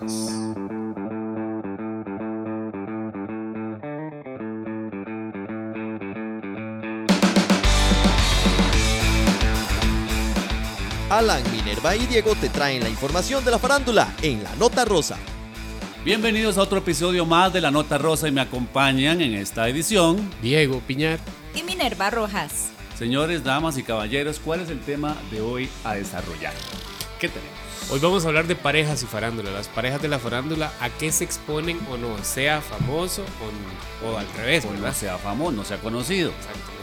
Alan, Minerva y Diego te traen la información de la farándula en La Nota Rosa. Bienvenidos a otro episodio más de La Nota Rosa y me acompañan en esta edición Diego Piñar. Y Minerva Rojas. Señores, damas y caballeros, ¿cuál es el tema de hoy a desarrollar? ¿Qué tenemos? Hoy vamos a hablar de parejas y farándula. Las parejas de la farándula, ¿a qué se exponen o no? Sea famoso o, o al revés, no sea famoso, no sea conocido.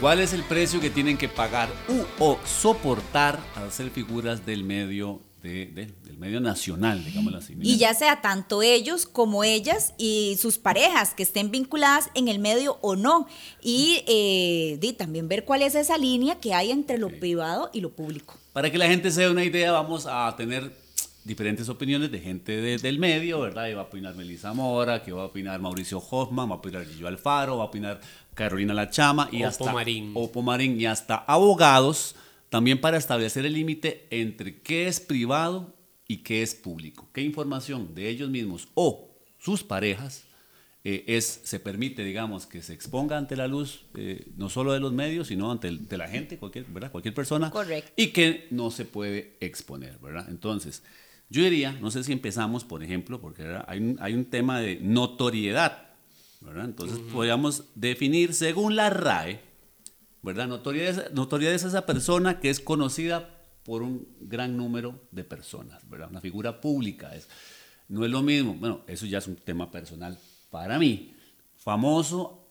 ¿Cuál es el precio que tienen que pagar u, o soportar al ser figuras del medio, de- de- del medio nacional, digámoslo así? Y ya sea tanto ellos como ellas y sus parejas que estén vinculadas en el medio o no. Y eh, también ver cuál es esa línea que hay entre lo privado y lo público. Para que la gente se dé una idea, vamos a tener diferentes opiniones de gente de- del medio, ¿verdad? Y va a opinar Melissa Mora, que va a opinar Mauricio Hoffman, va a opinar Gillo Alfaro, va a opinar Carolina La Chama y Opo hasta Marín. Opo Marín y hasta abogados también para establecer el límite entre qué es privado y qué es público. ¿Qué información de ellos mismos o sus parejas eh, es, se permite, digamos, que se exponga ante la luz, eh, no solo de los medios, sino ante el- de la gente, cualquier, ¿verdad? cualquier persona, Correcto. y que no se puede exponer, ¿verdad? Entonces, yo diría, no sé si empezamos, por ejemplo, porque hay un, hay un tema de notoriedad, ¿verdad? Entonces, podríamos definir según la RAE, ¿verdad? Notoriedad, es- notoriedad es esa persona que es conocida por un gran número de personas, ¿verdad? Una figura pública. Es, no es lo mismo, bueno, eso ya es un tema personal para mí. Famoso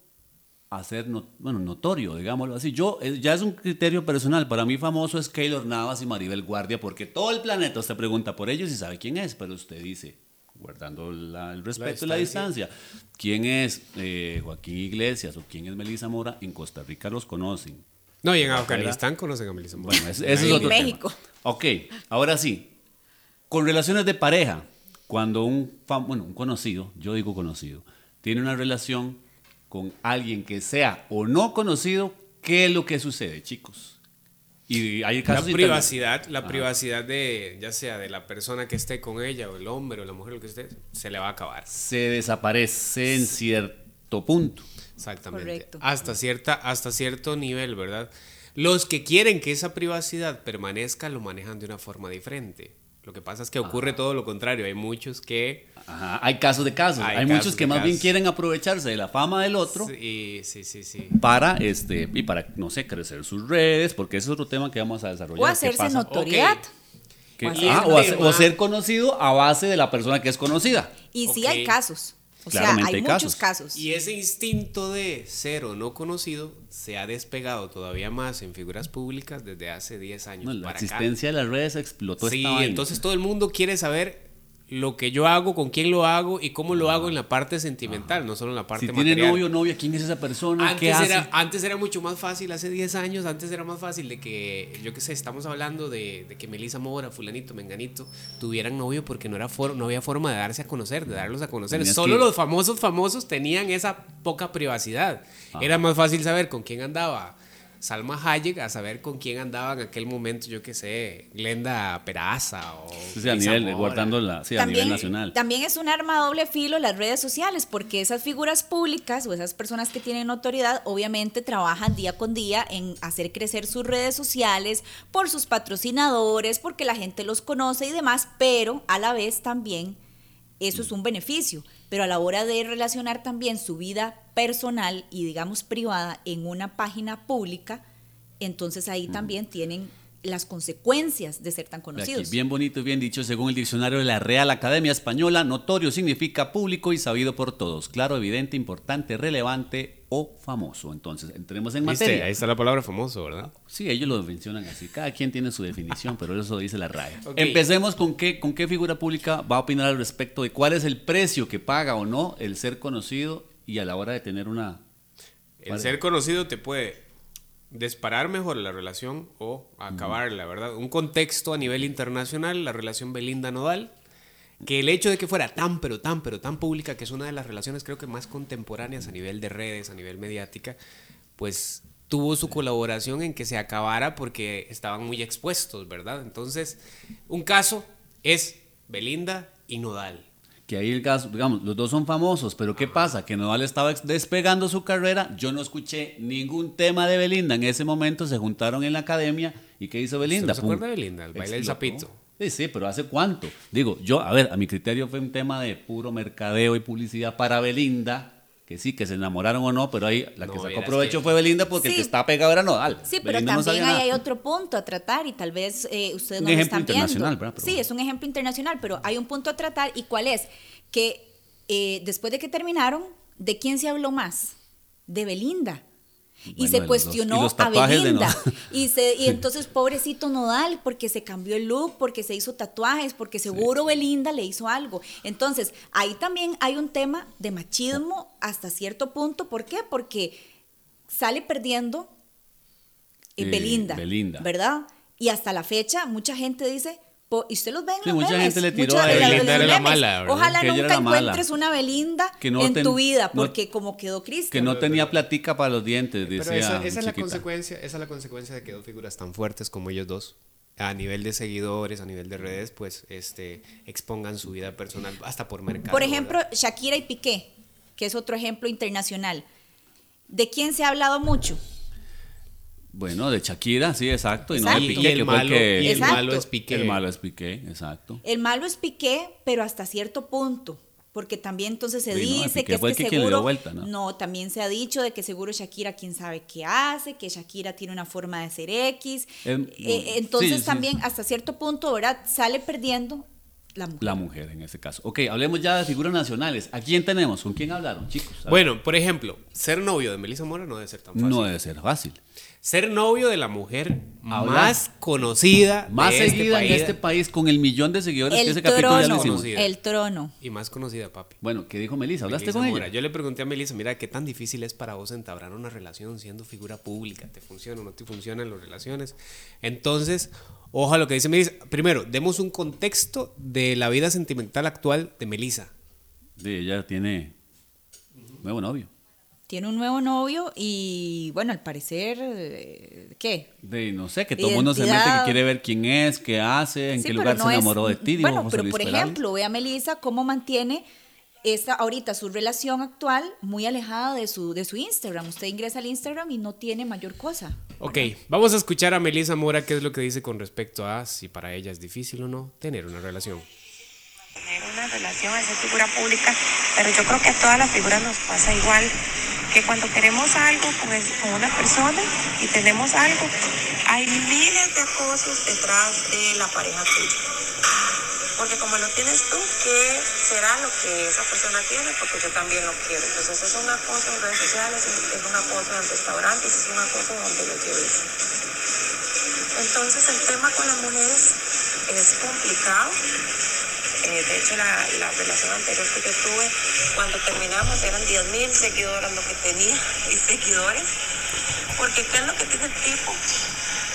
a ser no- bueno, notorio, digámoslo así. Yo, eh, ya es un criterio personal. Para mí famoso es Keylor Navas y Maribel Guardia, porque todo el planeta usted pregunta por ellos y sabe quién es, pero usted dice, guardando la- el respeto y la distancia, quién es eh, Joaquín Iglesias o quién es Melissa Mora, en Costa Rica los conocen. No, y en Afganistán conocen a Melissa Mora. Bueno, ese, ese es En otro México. tema. Ok, ahora sí. Con relaciones de pareja, cuando un, fam- bueno, un conocido, yo digo conocido, tiene una relación con alguien que sea o no conocido, ¿qué es lo que sucede, chicos? Y hay La casos privacidad, la Ajá. privacidad de, ya sea de la persona que esté con ella, o el hombre, o la mujer, lo que esté, se le va a acabar. Se desaparece en cierto punto. Exactamente. Correcto. Hasta, cierta, hasta cierto nivel, ¿verdad? Los que quieren que esa privacidad permanezca lo manejan de una forma diferente. Lo que pasa es que ocurre todo lo contrario. Hay muchos que... Ajá, Hay casos de casos. Hay Hay, casos muchos que más bien quieren aprovecharse de la fama del otro Sí, sí, sí, sí. para este y para no sé crecer sus redes porque ese es otro tema que vamos a desarrollar O ¿Qué hacerse pasa? notoriedad. Ah, o, hacer- o ser conocido a base de la persona que es conocida Y sí hay casos. O sea, Claramente hay, hay muchos casos. casos. Y ese instinto de ser o no conocido se ha despegado todavía más en figuras públicas desde hace 10 años No, la para acá. existencia de las redes explotó Sí, esta entonces todo el mundo quiere saber lo que yo hago, con quién lo hago y cómo lo hago en la parte sentimental, no solo en la parte si tiene material. novio o novia quién es esa persona qué Antes hace era, antes era mucho más fácil, hace 10 años, antes era más fácil de que, yo qué sé, estamos hablando de, de que Melissa Mora, fulanito, menganito, tuvieran novio porque no, era for- no había forma de darse a conocer, de darlos a conocer. Tenías Solo que- los famosos famosos tenían esa poca privacidad. Era más fácil saber con quién andaba Salma Hayek a saber con quién andaba en aquel momento, yo qué sé, Glenda Peraza o... Sí, sí, a nivel guardando la sí, a nivel nacional. también es un arma doble filo las redes sociales, porque esas figuras públicas o esas personas que tienen notoriedad, obviamente trabajan día con día en hacer crecer sus redes sociales por sus patrocinadores, porque la gente los conoce y demás, pero a la vez también eso es un beneficio. Pero a la hora de relacionar también su vida personal y digamos privada en una página pública, entonces ahí también tienen las consecuencias de ser tan conocidos. Aquí, bien bonito y bien dicho, según el diccionario de la Real Academia Española, notorio significa público y sabido por todos, claro, evidente, importante, relevante o famoso. Entonces, entremos en ¿Viste? materia. Ahí está la palabra famoso, ¿verdad? Sí, ellos lo mencionan así. Cada quien tiene su definición, pero eso dice la RAE. Empecemos con qué, con qué figura pública va a opinar al respecto de cuál es el precio que paga o no el ser conocido y a la hora de tener una... El ser conocido te puede disparar mejor la relación o acabarla, ¿verdad? Un contexto a nivel internacional, la relación Belinda-Nodal, que el hecho de que fuera tan, pero tan, pero tan pública, que es una de las relaciones creo que más contemporáneas a nivel de redes, a nivel mediática, pues tuvo su colaboración en que se acabara porque estaban muy expuestos, ¿verdad? Entonces, un caso es Belinda y Nodal. Que ahí el caso, digamos, los dos son famosos, pero ¿qué pasa? Que Nodal estaba despegando su carrera, yo no escuché ningún tema de Belinda en ese momento, se juntaron en la academia y ¿qué hizo Belinda? se Pum. acuerda de Belinda? El baile del sapito. Sí, sí, pero ¿hace cuánto? Digo, yo, a ver, a mi criterio fue un tema de puro mercadeo y publicidad para Belinda, que sí, que se enamoraron o no, pero ahí la que sacó provecho que- fue Belinda porque el Sí. que estaba pegado era Nodal. Sí, pero Belinda también hay otro punto a tratar y tal vez eh, ustedes Un no lo están viendo. internacional, ¿verdad? Pero sí, es un ejemplo internacional, pero hay un punto a tratar y cuál es que eh, después de que terminaron, ¿de quién se habló más? De Belinda. Y se cuestionó los a Belinda. Y, se, y entonces, pobrecito Nodal, porque se cambió el look, porque se hizo tatuajes, porque seguro Belinda le hizo algo. Entonces, ahí también hay un tema de machismo hasta cierto punto. ¿Por qué? Porque sale perdiendo eh, Eh, Belinda, Belinda. ¿verdad? Y hasta la fecha, mucha gente dice, po- y usted los ve en Sí, los mucha memes, gente le tiró mucha- a de Belinda, de los era la memes. mala, ¿verdad? Ojalá Que nunca encuentres una Belinda Que no en ten- tu vida, no- porque como quedó Que Cristian. no tenía platica para los dientes, Pero decía esa, esa es la consecuencia, esa es la consecuencia de que dos figuras tan fuertes como ellos dos, a nivel de seguidores, a nivel de redes, pues este expongan su vida personal hasta por mercado. Por ejemplo, ¿verdad? Shakira y Piqué, que es otro ejemplo internacional. ¿De quién se ha hablado mucho? Bueno, de Shakira, sí, exacto. Y no de. Piqué, y el que malo, que- y el Exacto. malo es Piqué. El malo es Piqué, exacto. El malo es Piqué, pero hasta cierto punto. Porque también entonces se Sí, no, dice Piqué que es que que seguro. vuelta, ¿no? también se ha dicho de que seguro Shakira quién sabe qué hace, que Shakira tiene una forma de ser X. Eh, no, entonces sí, sí. también hasta cierto punto, ¿verdad? Sale perdiendo la mujer. La mujer en ese caso. Ok, hablemos ya de figuras nacionales. ¿A quién tenemos? ¿Con quién hablaron, chicos? Bueno, por ejemplo, ser novio de Melissa Mora no debe ser tan fácil. no debe ser fácil. Ser novio de la mujer Hablar. más conocida, Más de seguida este en este país con el millón de seguidores que el ese capítulo ya lo trono, hicimos. el trono. y más conocida, papi. Bueno, ¿qué dijo Melissa? ¿Hablaste Melissa con Mora. ella? Yo le pregunté a Melissa, mira, ¿qué tan difícil es para vos entablar una relación siendo figura pública? ¿Te funciona o no te funcionan las relaciones? Entonces, ojo a lo que dice Melissa. Primero, demos un contexto de la vida sentimental actual de Melissa. Sí, ella tiene nuevo novio. Tiene un nuevo novio y, bueno, al parecer, eh, ¿qué? De, no sé, que todo el mundo se mete, que quiere ver quién es, qué hace, en Sí, qué lugar no se es- enamoró de ti. Bueno, pero Luis por Perales. ejemplo, ve a Melissa cómo mantiene esta, ahorita su relación actual muy alejada de su, de su Instagram. Usted ingresa al Instagram y no tiene mayor cosa. Ok, vamos a escuchar a Melissa Mora qué es lo que dice con respecto a si para ella es difícil o no tener una relación. tener una relación, al ser figura pública, pero yo creo que a todas las figuras nos pasa igual, que cuando queremos algo con, con una persona y tenemos algo, hay miles de cosas detrás de la pareja tuya. Porque como lo tienes tú, ¿qué será lo que esa persona tiene? Porque yo también lo quiero. Entonces es una cosa en redes sociales, es una cosa en restaurantes, es una cosa donde lo lleves. Entonces el tema con las mujeres es complicado. Eh, de hecho, la, la relación anterior que yo tuve, cuando terminamos, eran 10 mil seguidores lo que tenía y seguidores. Porque ¿qué es lo que tiene el tipo?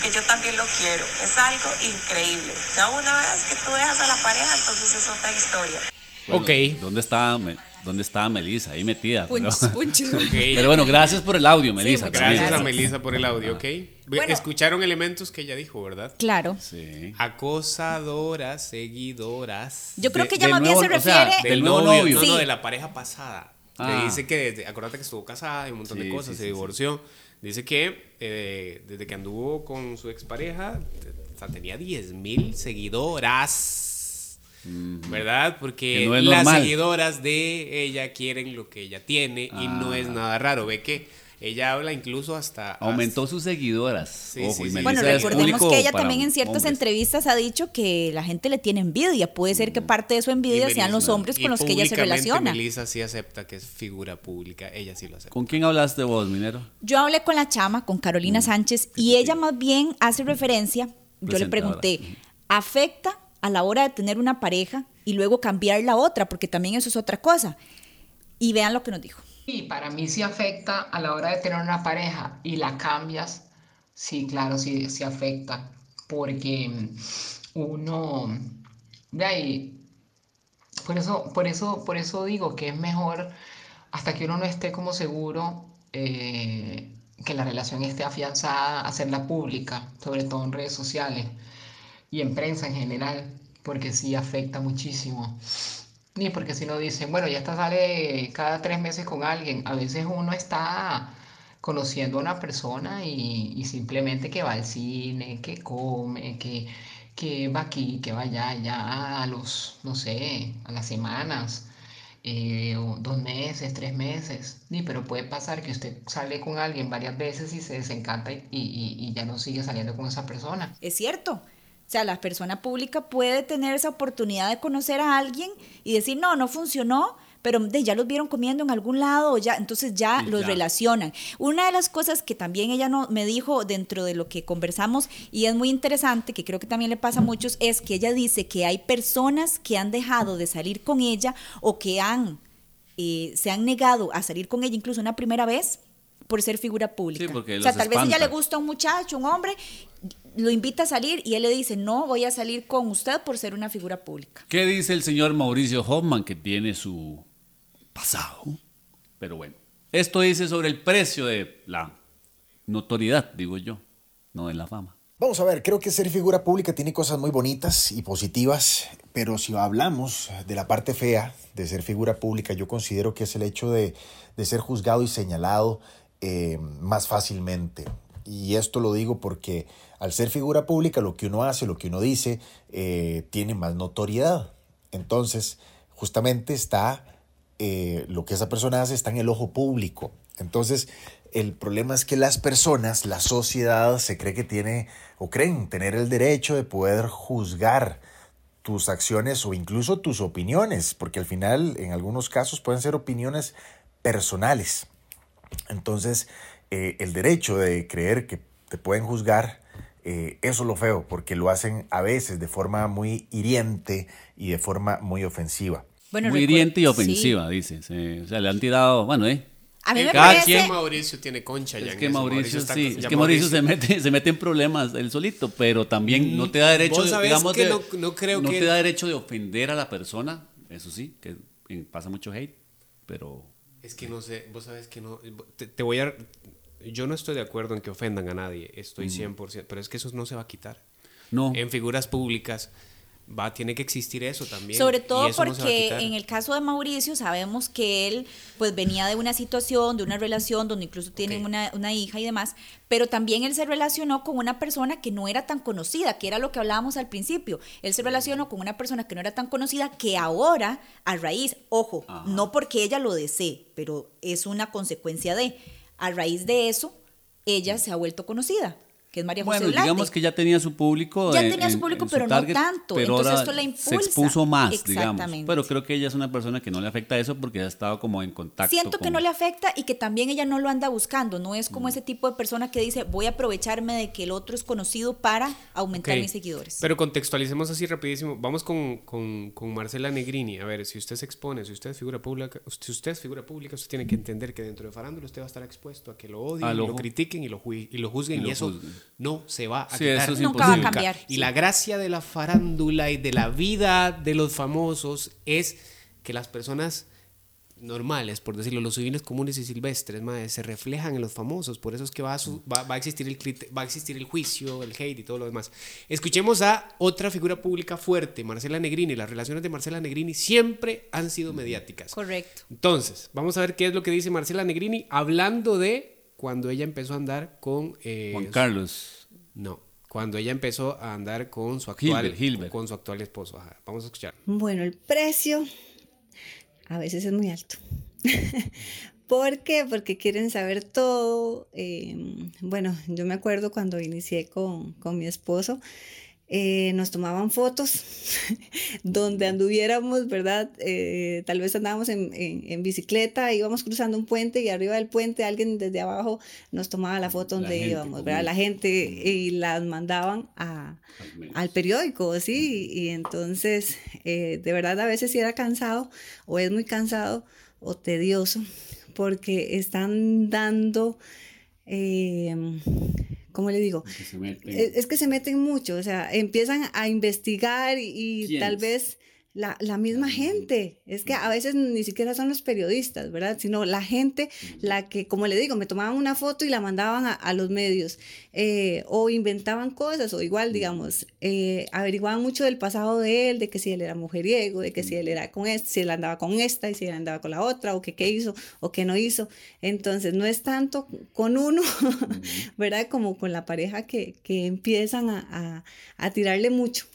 Que yo también lo quiero. Es algo increíble. Ya una vez que tú dejas a la pareja, entonces es otra historia. Bueno, Ok. ¿Dónde está, dónde está Melissa? Ahí metida. pero- Punch, punch. Pero bueno, gracias por el audio, Melissa. muchas también. Gracias a Gracias. Melissa por el audio, ¿ok? Bueno. Escucharon elementos que ella dijo, ¿verdad? Claro. Sí. Acosadoras, seguidoras. Yo creo que ella más bien se o sea, refiere... del nuevo novio. No, no, Sí. de la pareja pasada. Ah. Le dice que, desde, acuérdate que estuvo casada y un montón de Sí, cosas, sí, se sí, divorció. Dice que eh, desde que anduvo con su expareja, o sea, tenía 10 mil seguidoras. ¿Verdad? Porque no las normal. seguidoras de ella quieren lo que ella tiene y no Ah. es nada raro. Ve que ella habla incluso hasta... Aumentó sus seguidoras. Sí, Ojo, sí, y sí. Melissa Bueno, recordemos que ella también en ciertas hombres. entrevistas ha dicho que la gente le tiene envidia. Puede ser que parte de su envidia y sean los hombres con los que ella se relaciona. Melissa sí acepta que es figura pública. Ella sí lo acepta. ¿Con quién hablaste vos, Minero? Yo hablé con la chama, con Carolina Mm, Sánchez, y ella más bien hace referencia, yo le pregunté, ¿afecta a la hora de tener una pareja y luego cambiar la otra? Porque también eso es otra cosa. Y vean lo que nos dijo. Y para mí sí afecta a la hora de tener una pareja y la cambias, sí, claro, sí, sí afecta, porque mm, uno, de ahí, por eso, por eso, por eso digo que es mejor, hasta que uno no esté como seguro, eh, que la relación esté afianzada, hacerla pública, sobre todo en redes sociales y en prensa en general, porque sí afecta muchísimo. Ni porque si no dicen, bueno, ya está sale cada tres meses con alguien. A veces uno está conociendo a una persona y, y simplemente que va al cine, que come, que, que va aquí, que va allá, ya a los, no sé, a las semanas, eh, dos meses, tres meses. Ni, pero puede pasar que usted sale con alguien varias veces y se desencanta y, y, y ya no sigue saliendo con esa persona. Es cierto. O sea, la persona pública puede tener esa oportunidad de conocer a alguien y decir, no, no funcionó, pero de, ya los vieron comiendo en algún lado, o ya, entonces ya los relacionan. Una de las cosas que también ella no, me dijo dentro de lo que conversamos, y es muy interesante, que creo que también le pasa a muchos, es que ella dice que hay personas que han dejado de salir con ella o que han, eh, se han negado a salir con ella incluso una primera vez por ser figura pública. Sí, porque o sea, tal vez ella le gusta un muchacho, un hombre, lo invita a salir y él le dice, no voy a salir con usted por ser una figura pública. ¿Qué dice el señor Mauricio Hoffman que tiene su pasado? Pero bueno, esto dice sobre el precio de la notoriedad, digo yo, no de la fama. Vamos a ver, creo que ser figura pública tiene cosas muy bonitas y positivas, pero si hablamos de la parte fea de ser figura pública, yo considero que es el hecho de, de ser juzgado y señalado eh, más fácilmente. Y esto lo digo porque al ser figura pública, lo que uno hace, lo que uno dice, eh, tiene más notoriedad. Entonces, justamente está eh, lo que esa persona hace está en el ojo público. Entonces, el problema es que las personas, la sociedad, se cree que tiene o creen tener el derecho de poder juzgar tus acciones o incluso tus opiniones, porque al final, en algunos casos, pueden ser opiniones personales. Entonces, eh, el derecho de creer que te pueden juzgar, eh, eso es lo feo, porque lo hacen a veces de forma muy hiriente y de forma muy ofensiva. Bueno, Muy hiriente y sí. ofensiva, dice. Se- o sea, le han tirado, bueno, ¿eh? A mí me Cada parece... quien- Mauricio tiene concha ya Es que. Mauricio, está- sí, ya es que Mauricio se mete, se mete en problemas él solito, pero también no te da derecho, de, digamos, que de- no- no creo que- te da derecho de ofender a la persona, eso sí, que eh, pasa mucho hate, pero Es que no sé, vos sabes que no. Te, te voy a. Yo no estoy de acuerdo en que ofendan a nadie, estoy 100%, pero es que eso no se va a quitar. no. En figuras públicas va, tiene que existir eso también. Sobre todo no porque en el caso de Mauricio sabemos que él pues venía de una situación, de una relación donde incluso tiene Ok. una, una hija y demás, pero también él se relacionó con una persona que no era tan conocida, que era lo que hablábamos al principio. Él se relacionó con una persona que no era tan conocida, que ahora, a raíz, ojo, Ajá. no porque ella lo desee, pero es una consecuencia de, a raíz de eso, ella se ha vuelto conocida, que es María José Bueno, digamos que ya tenía su público. Ya en- tenía su público, en pero no target, tanto. Pero Entonces ahora esto la se impulsa. expuso más, digamos. Exactamente. Pero creo que ella es una persona que no le afecta eso porque ha estado como en contacto. Siento que no le afecta y que también ella no lo anda buscando. No es como ese tipo de persona que dice, voy a aprovecharme de que el otro es conocido para aumentar mis seguidores. Pero contextualicemos así rapidísimo. Vamos con, con, con Marcela Negrini. A ver, si usted se expone, si usted es figura pública, si usted es figura pública, usted tiene que entender que dentro de farándula usted va a estar expuesto a que lo odien, lo ojo. critiquen y lo, y lo juzguen Y y, lo eso juzguen. No se va a Sí, quitar. eso es Nunca va a cambiar, Y sí. la gracia de la farándula y de la vida de los famosos es que las personas normales, por decirlo, los civiles comunes y silvestres, se reflejan en los famosos, por eso es que va a, su- va, va a existir el va a existir el juicio, el hate y todo lo demás. Escuchemos a otra figura pública fuerte, Marcela Negrini. Las relaciones de Marcela Negrini siempre han sido mediáticas. Correcto. Entonces, vamos a ver qué es lo que dice Marcela Negrini hablando de cuando ella empezó a andar con eh, Juan Carlos. no, cuando ella empezó a andar con su actual, Hilbert, Hilbert. con su actual esposo. Ajá, Vamos a escuchar. Bueno, el precio a veces es muy alto. ¿Por qué? Porque quieren saber todo. eh, bueno, yo me acuerdo cuando inicié con, con mi esposo, eh, nos tomaban fotos donde anduviéramos, ¿verdad? Eh, tal vez andábamos en, en- en bicicleta, íbamos cruzando un puente y arriba del puente alguien desde abajo nos tomaba la foto donde íbamos, ¿verdad? La gente y las mandaban a, al periódico, sí, y entonces eh, de verdad a veces sí era cansado o es muy cansado o tedioso porque están dando, eh, ¿cómo le digo? que se meten. Es, es que se meten mucho, o sea, empiezan a investigar y, y tal vez la, la, misma gente. Es que a veces ni siquiera son los periodistas, ¿verdad? Sino la gente, la que, como le digo, me tomaban una foto y la mandaban a, a los medios. Eh, o inventaban cosas, o igual, digamos, eh, averiguaban mucho del pasado de él, de que si él era mujeriego, de que si él era con este, si él andaba con esta y si él andaba con la otra, o que qué hizo o qué no hizo. Entonces, no es tanto con uno, ¿verdad? Como con la pareja que, que empiezan a, a, a tirarle mucho.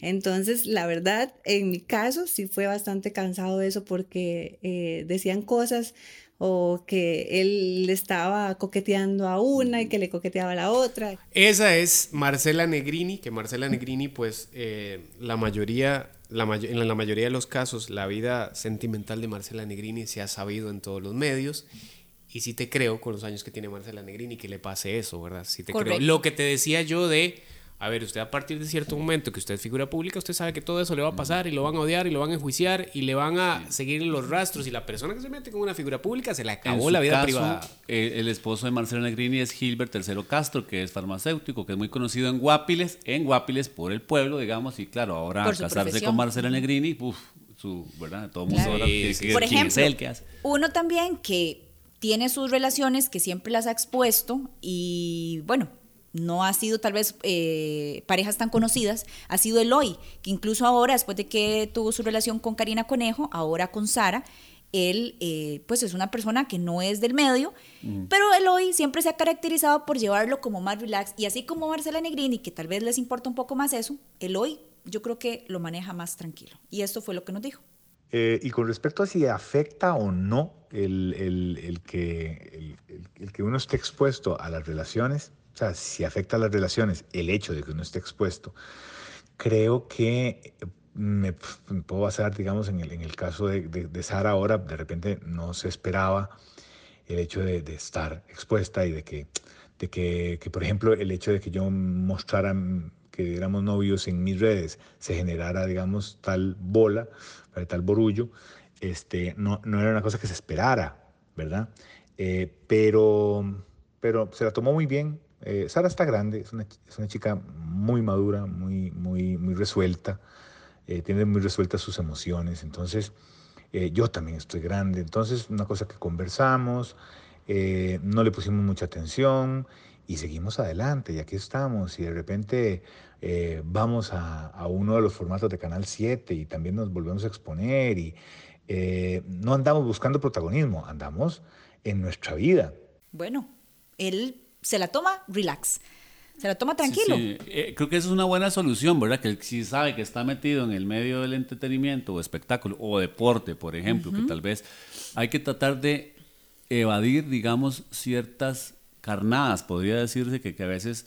Entonces, la verdad, en mi caso sí fue bastante cansado eso porque eh, decían cosas o que él estaba coqueteando a una y que le coqueteaba a la otra. Esa es Marcela Negrini, que Marcela Negrini, pues eh, la mayoría, la en la mayoría de los casos, la vida sentimental de Marcela Negrini se ha sabido en todos los medios. Y sí te creo, con los años que tiene Marcela Negrini, que le pase eso, ¿verdad? Sí te creo. Lo que te decía yo de a ver, usted a partir de cierto momento que usted es figura pública, usted sabe que todo eso le va a pasar y lo van a odiar y lo van a enjuiciar y le van a seguir los rastros y la persona que se mete con una figura pública se le acabó la vida privada. Eh, el esposo de Marcelo Negrini es Gilbert III Castro, que es farmacéutico, que es muy conocido en Guapiles, en Guapiles por el pueblo, digamos, y claro, ahora casarse con Marcelo Negrini, uff, su, ¿verdad? Todo el mundo ahora que, por ejemplo, es que hace. Uno también que tiene sus relaciones, que siempre las ha expuesto y bueno, no ha sido tal vez eh, parejas tan conocidas, ha sido Eloy, que incluso ahora, después de que tuvo su relación con Karina Conejo, ahora con Sara, él eh, pues es una persona que no es del medio, pero Eloy siempre se ha caracterizado por llevarlo como más relax, y así como Marcela Negrini, que tal vez les importa un poco más eso, Eloy yo creo que lo maneja más tranquilo. Y esto fue lo que nos dijo. Eh, y con respecto a si afecta o no el, el, que, el que uno esté expuesto a las relaciones, o sea, si afecta a las relaciones el hecho de que uno esté expuesto, creo que me, puedo basar, digamos, en el, en el caso de, de, Sara ahora, de repente no se esperaba el hecho de, de estar expuesta y de que, de que, que, por ejemplo, el hecho de que yo mostrara que éramos novios en mis redes se generara, digamos, tal bola, tal borullo, este, no, no era una cosa que se esperara, ¿verdad? Eh, pero, pero se la tomó muy bien, eh, Sara está grande, es una, chica muy madura, muy, muy, muy resuelta, eh, tiene muy resueltas sus emociones, entonces eh, yo también estoy grande, entonces una cosa que conversamos, no le pusimos mucha atención y seguimos adelante y aquí estamos. Y de repente vamos a, a, uno de los formatos de Canal 7 y también nos volvemos a exponer y no andamos buscando protagonismo, andamos en nuestra vida. Bueno, él se la toma relax. Se la toma tranquilo. Sí, eh, creo que esa es una buena solución, ¿verdad? Que si sabe que está metido en el medio del entretenimiento o espectáculo o deporte, por ejemplo, que tal vez hay que tratar de evadir, digamos, ciertas carnadas, podría decirse que, que a veces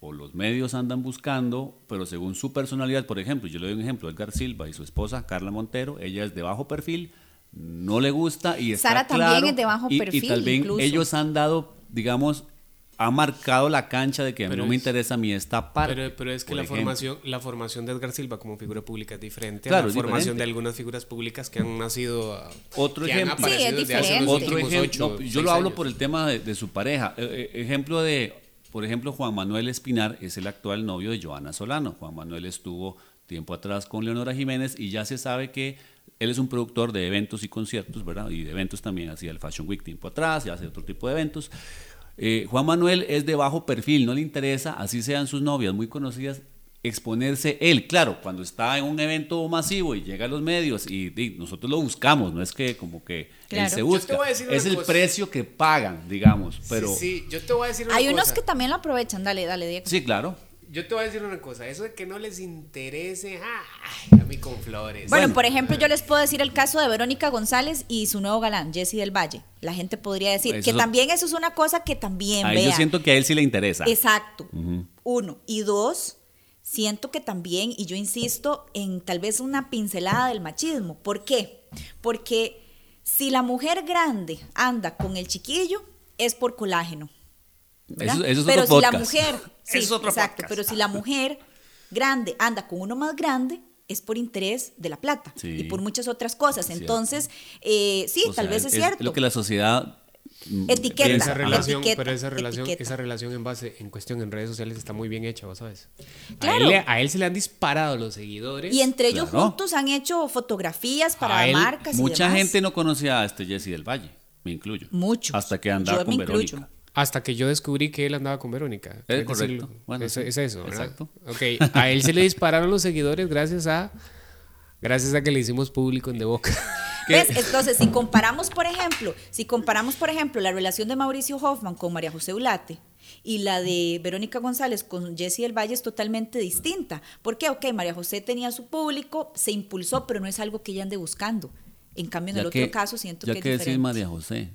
o los medios andan buscando, pero según su personalidad, por ejemplo, yo le doy un ejemplo, Edgar Silva y su esposa Carla Montero, ella es de bajo perfil, no le gusta y está Sara también es de bajo perfil. Y tal vez ellos han dado, digamos, ha marcado la cancha de que a mí no me interesa a mí esta parte. Pero, es que la formación, la formación de Edgar Silva como figura pública es diferente a la formación de algunas figuras públicas que han nacido. Otro ejemplo. Sí, es diferente. Otro ejemplo. yo lo hablo por el tema de, su pareja. Eh, eh, ejemplo de, por ejemplo, Juan Manuel Espinar es el actual novio de Joana Solano. Juan Manuel estuvo tiempo atrás con Leonora Jiménez y ya se sabe que él es un productor de eventos y conciertos, ¿verdad? Y de eventos también, hacía el Fashion Week tiempo atrás, ya hace otro tipo de eventos. Eh, Juan Manuel es de bajo perfil, no le interesa, así sean sus novias muy conocidas, exponerse él. Claro, cuando está en un evento masivo y llega a los medios y, nosotros lo buscamos, no es que como que él se busca, es el precio que pagan, digamos. Pero sí, yo te voy a decir Hay unos que también lo aprovechan, dale, dale, Diego. Sí, claro. Yo te voy a decir una cosa, eso de que no les interese, ay, a mí con flores. Bueno, por ejemplo, yo les puedo decir el caso de Verónica González y su nuevo galán, Jesse del Valle. La gente podría decir que también eso es una cosa que también Yo siento que a él sí le interesa. Exacto. Uno. Y dos, siento que también, y yo insisto en tal vez una pincelada del machismo. ¿Por qué? Porque si la mujer grande anda con el chiquillo, es por colágeno. Eso, pero si la mujer, sí, exacto, pero si la mujer grande anda con uno más grande, es por interés de la plata y por muchas otras cosas. Entonces, eh, sí, tal vez es, cierto. lo que la sociedad mm, Etiqueta. Pero esa relación, etiqueta, pero esa relación, etiqueta. esa relación en base, en cuestión en redes sociales está muy bien hecha, vos sabes. A, él, a él se le han disparado los seguidores. Y entre ellos Claro. juntos han hecho fotografías para él, marcas y Mucha demás. gente no conocía a este Jesse del Valle, me incluyo. Muchos. Hasta que andaba Yo con me incluyo. Hasta que yo descubrí que él andaba con Verónica. Es Hay que correcto. decirlo. Bueno, es, sí. es eso, ¿verdad? Exacto. Ok, a él se le dispararon los seguidores gracias a gracias a que le hicimos público en De Boca. ¿Ves? Entonces, si comparamos, por ejemplo, si comparamos, por ejemplo, la relación de Mauricio Hoffman con María José Ulate y la de Verónica González con Jesse del Valle es totalmente distinta. ¿Por qué? Ok, María José tenía su público, se impulsó, pero no es algo que ella ande buscando. En cambio, en el otro caso siento ya que es que decís diferente. María José,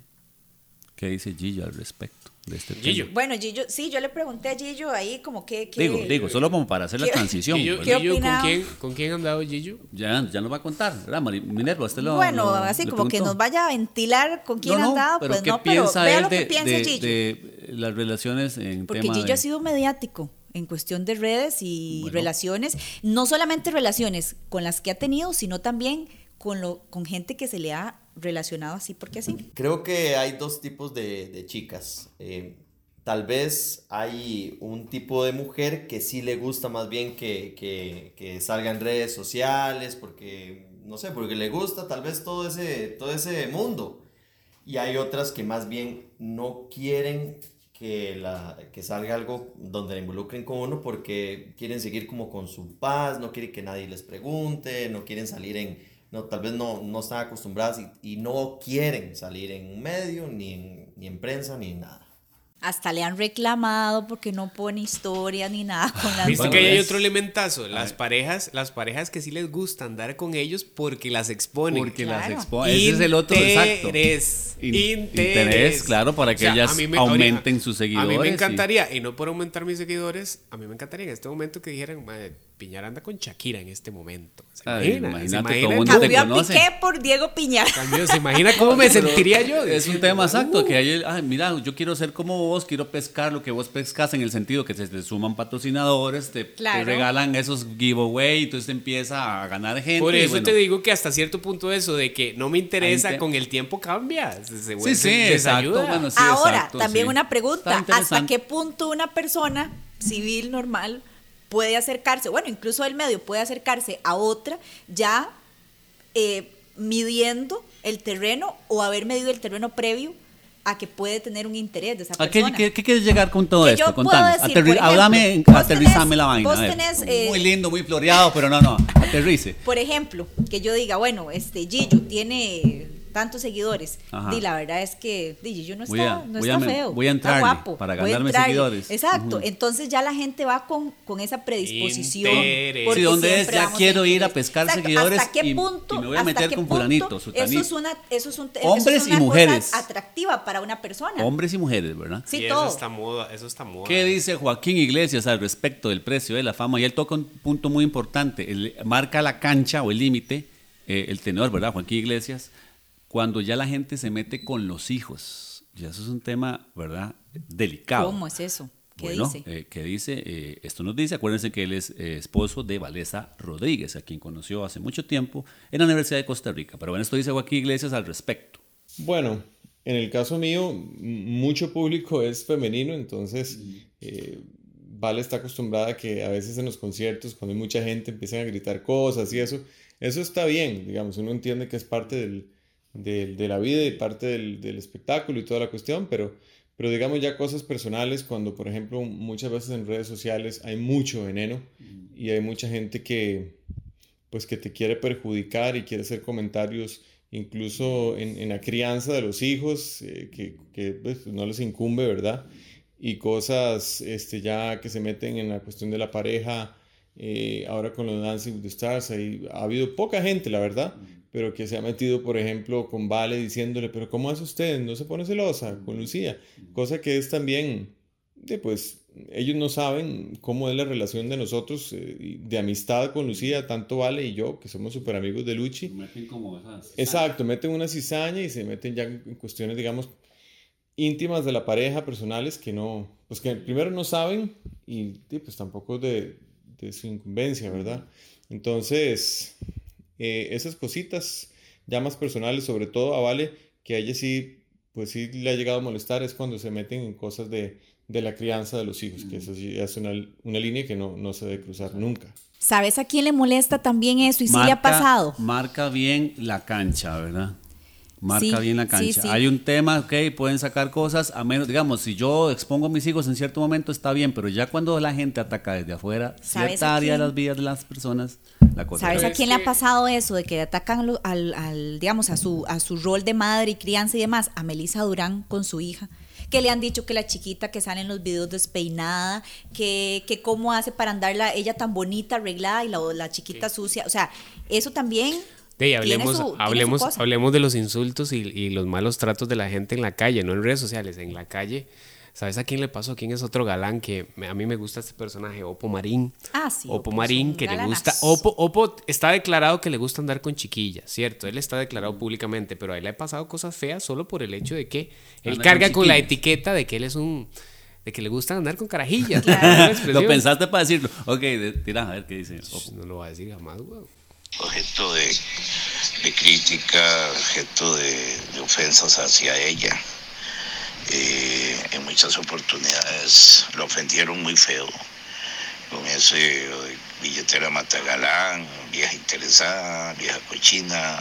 ¿qué dice Gillo al respecto de este Gillo. tema? Bueno, Gillo, sí, yo le pregunté a Gillo ahí como que... que- Digo, digo, solo como para hacer la ¿Qué- transición. Gillo, ¿verdad? ¿Qué Gillo, ¿con, quién, ¿Con quién andaba Gillo? Ya, ya nos va a contar, ¿verdad? Minerva, usted lo bueno, lo- así como que nos vaya a ventilar con quién No, no, andaba, pero pues ¿qué no, pero piensa vea él lo que de, piensa de- Gillo. de las relaciones en Porque tema Gillo de- ha sido mediático en cuestión de redes y Bueno. relaciones, no solamente relaciones con las que ha tenido, sino también con, lo, con gente que se le ha relacionado así porque así. Creo que hay dos tipos de, de chicas. Eh, tal vez hay un tipo de mujer que sí le gusta más bien que, que, que salga en redes sociales, porque, no sé, porque le gusta tal vez todo ese, todo ese mundo. Y hay otras que más bien no quieren que, la, que salga algo donde la involucren con uno porque quieren seguir como con su paz, no quieren que nadie les pregunte, no quieren salir en, no, tal vez no, no están acostumbradas y, y no quieren salir en un medio, ni en, ni en prensa, ni en nada. Hasta le han reclamado porque no pone historia ni nada con las Viste que ahí hay otro elementazo. Las parejas, las parejas que sí les gusta andar con ellos porque las exponen. Porque las Claro. expone. Ese es el otro exacto. Interés. In- interés. interés, claro, para que ellas a mí aumenten ahorita- sus A mí seguidores me y- encantaría, y... no por aumentar mis seguidores, a mí me encantaría en este momento que dijeran, "Madre, Piñar anda con Shakira en este momento. ¿Se Ay, imagina? imagínate, ¿Se imagina? Cambió a. Piqué por Diego Piñar. Cambio, ¿Se imagina cómo me sentiría yo? Es un tema exacto, que hay, ay, mira, yo quiero ser como vos, quiero pescar lo que vos pescas en el sentido que se te suman patrocinadores, te, regalan esos giveaway, entonces te empieza a ganar gente. Por eso bueno, te digo que hasta cierto punto eso de que no me interesa, con el tiempo cambia. Se, se Sí, vuelve- sí, exacto. Bueno, sí, Ahora, exacto, también sí. una pregunta, ¿hasta qué punto una persona civil normal puede acercarse, bueno, incluso el medio puede acercarse a otra ya eh, midiendo el terreno o haber medido el terreno previo a que puede tener un interés de esa ¿A qué, persona? qué- qué quieres llegar con todo Que esto? Contanos. decir, Aterri- por ejemplo, háblame, aterrizame tenés- la vaina. tenés, eh, muy lindo, muy floreado, pero no, no, aterrice. Por ejemplo, que yo diga, bueno, este Gillo tiene tantos seguidores. Ajá. Y la verdad es que di, Gillo no Voy está, a- no voy está a feo. voy a está entrarle guapo. para ganarme seguidores. Exacto. Ujú. Entonces ya la gente va con, con esa predisposición. Sí, ¿dónde es? Ya quiero ir a pescar Exacto, seguidores ¿Hasta qué y- punto? y me voy a meter con fulanito, Eso es una, eso es un, eso Hombres es y una cosa mujeres. atractiva para una persona. Hombres y mujeres, ¿verdad? Sí, y eso todo. está moda, eso está moda. ¿Qué dice Joaquín Iglesias al respecto del precio de la fama? Y él toca un punto muy importante. Él marca la cancha o el límite, eh, el tenor, ¿verdad? Joaquín Iglesias, cuando ya la gente se mete con los hijos. Ya eso es un tema, ¿verdad? Delicado. ¿Cómo es eso? ¿Qué bueno, dice? eh, ¿qué dice? Eh, esto nos dice, acuérdense que él es eh, esposo de Valesa Rodríguez, a quien conoció hace mucho tiempo en la Universidad de Costa Rica. Pero bueno, esto dice Joaquín Iglesias al respecto. Bueno, en el caso mío, mucho público es femenino, entonces eh, Vale está acostumbrada a que a veces en los conciertos, cuando hay mucha gente, empiezan a gritar cosas y eso. Eso está bien, digamos, uno entiende que es parte del, de la vida y parte del, espectáculo y toda la cuestión, pero, pero digamos ya cosas personales, cuando por ejemplo muchas veces en redes sociales hay mucho veneno y hay mucha gente que, pues que te quiere perjudicar y quiere hacer comentarios incluso en, la crianza de los hijos, eh, que, que, pues, no les incumbe, ¿verdad? Y cosas este, ya que se meten en la cuestión de la pareja, eh, ahora con los Dancing with the Stars, ahí ha habido poca gente, la verdad, pero que se ha metido, por ejemplo, con Vale diciéndole, pero ¿cómo hace usted? ¿No se pone celosa con Lucía? Cosa que es también, de, pues, ellos no saben cómo es la relación de nosotros, eh, de amistad con Lucía, tanto Vale y yo, que somos súper amigos de Luchi. Exacto, meten una cizaña y se meten ya en cuestiones, digamos, íntimas de la pareja, personales, que no, pues que primero no saben y y, pues tampoco de, de su incumbencia, ¿verdad? Entonces, eh, esas cositas ya más personales, sobre todo a Vale, que a ella sí pues sí le ha llegado a molestar es cuando se meten en cosas de, de la crianza de los hijos, que eso sí es una, una línea que no, no se debe cruzar nunca. ¿Sabes a quién le molesta también eso? Y sí le ha pasado. Marca bien la cancha, ¿verdad? Marca Sí, bien la cancha. sí. Hay un tema, ok, pueden sacar cosas, a menos, digamos, si yo expongo a mis hijos en cierto momento está bien, pero ya cuando la gente ataca desde afuera ¿Sabes cierta área de las vidas de las personas, la cosa ¿Sabes a quién le ha pasado eso? De que atacan lo- al, al, digamos, a su, a su rol de madre y crianza y demás. A Melissa Durán con su hija. Que le han dicho que la chiquita que sale en los videos despeinada, que, que cómo hace para andarla ella tan bonita, arreglada y la, la chiquita sucia. O sea, eso también. De ahí, hablemos, su- hablemos, hablemos de los insultos y, y los malos tratos de la gente en la calle, no en redes sociales, en la calle. ¿Sabes a quién le pasó? ¿Quién es otro galán que me- a mí me gusta este personaje? Opo Marín. Ah, sí. Opo Marín, que le gusta. Opo, Opo está declarado que le gusta andar con chiquillas, ¿cierto? Él está declarado públicamente, pero a él le ha pasado cosas feas solo por el hecho de que él Anda carga con con, la etiqueta de que él es un. de que le gusta andar con carajillas. Claro. Lo pensaste para decirlo. Ok, tira, a ver qué dice. Pues No lo va a decir jamás, güey. Objeto de, de crítica, objeto de, de ofensas hacia ella. Eh, en muchas oportunidades lo ofendieron muy feo con ese eh, billetera matagalán, vieja interesada, vieja cochina,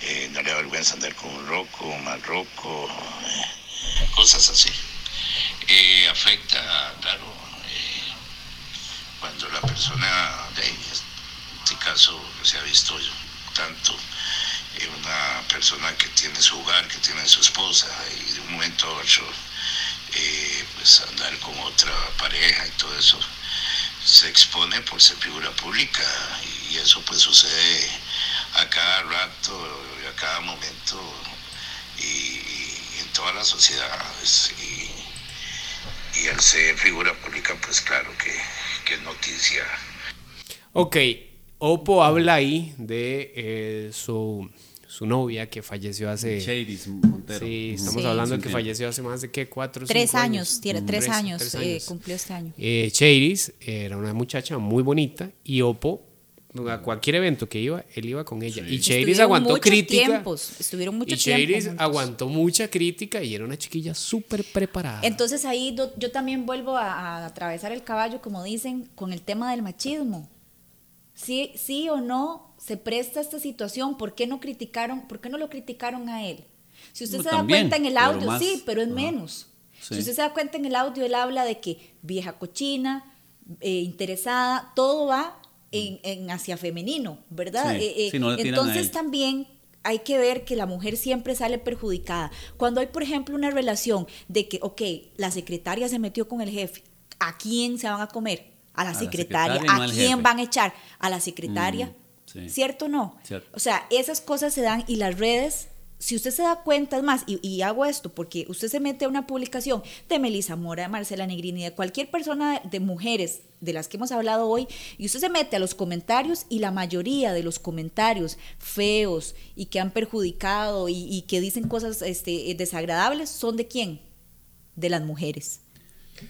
eh, no le da vergüenza andar con un roco, mal roco, eh, cosas así. Afecta, claro, cuando la persona de este caso se ha visto tanto una persona que tiene su hogar, que tiene su esposa y de un momento a otro eh, pues andar con otra pareja y todo eso se expone por ser figura pública y eso pues sucede a cada rato a cada momento y, y en todas las sociedades y, y al ser figura pública pues claro que, que es noticia. Ok, Oppo habla ahí de eh, su, su novia que falleció hace... Chadis Montero. Sí, estamos Sí. hablando de que Sí. falleció hace más de qué, cuatro, Tres cinco años, tiene tres, Tres- años, tres eh, años. cumplió este año. Eh, Cheiris era una muchacha muy bonita y Oppo, a cualquier evento que iba, él iba con ella. Y Cheiris Estuvieron aguantó muchos crítica. tiempos, estuvieron mucho y tiempo Cheiris aguantó mucha crítica y era una chiquilla súper preparada. Entonces ahí do- yo también vuelvo a, a atravesar el caballo, como dicen, con el tema del machismo. Sí, sí o no se presta esta situación, ¿por qué no criticaron, por qué no lo criticaron a él? Si usted No, se da cuenta en el pero audio, más- sí, pero es menos. Sí. Si usted se da cuenta en el audio, él habla de que vieja cochina, eh, interesada, todo va en, en hacia femenino, ¿verdad? Sí, Eh, eh, no entonces también hay que ver que la mujer siempre sale perjudicada. Cuando hay, por ejemplo, una relación de que, ok, la secretaria se metió con el jefe, ¿a quién se van a comer? A la secretaria. secretaria y no ¿A quién van a echar? A la secretaria. Mm, sí. ¿Cierto o no? Cierto. O sea, esas cosas se dan y las redes, si usted se da cuenta, es más, y, y hago esto porque usted se mete a una publicación de Melissa Mora, de Marcela Negrini, de cualquier persona de mujeres de las que hemos hablado hoy, y usted se mete a los comentarios y la mayoría de los comentarios feos y que han perjudicado y, y que dicen cosas este, eh, desagradables son de quién? De las mujeres,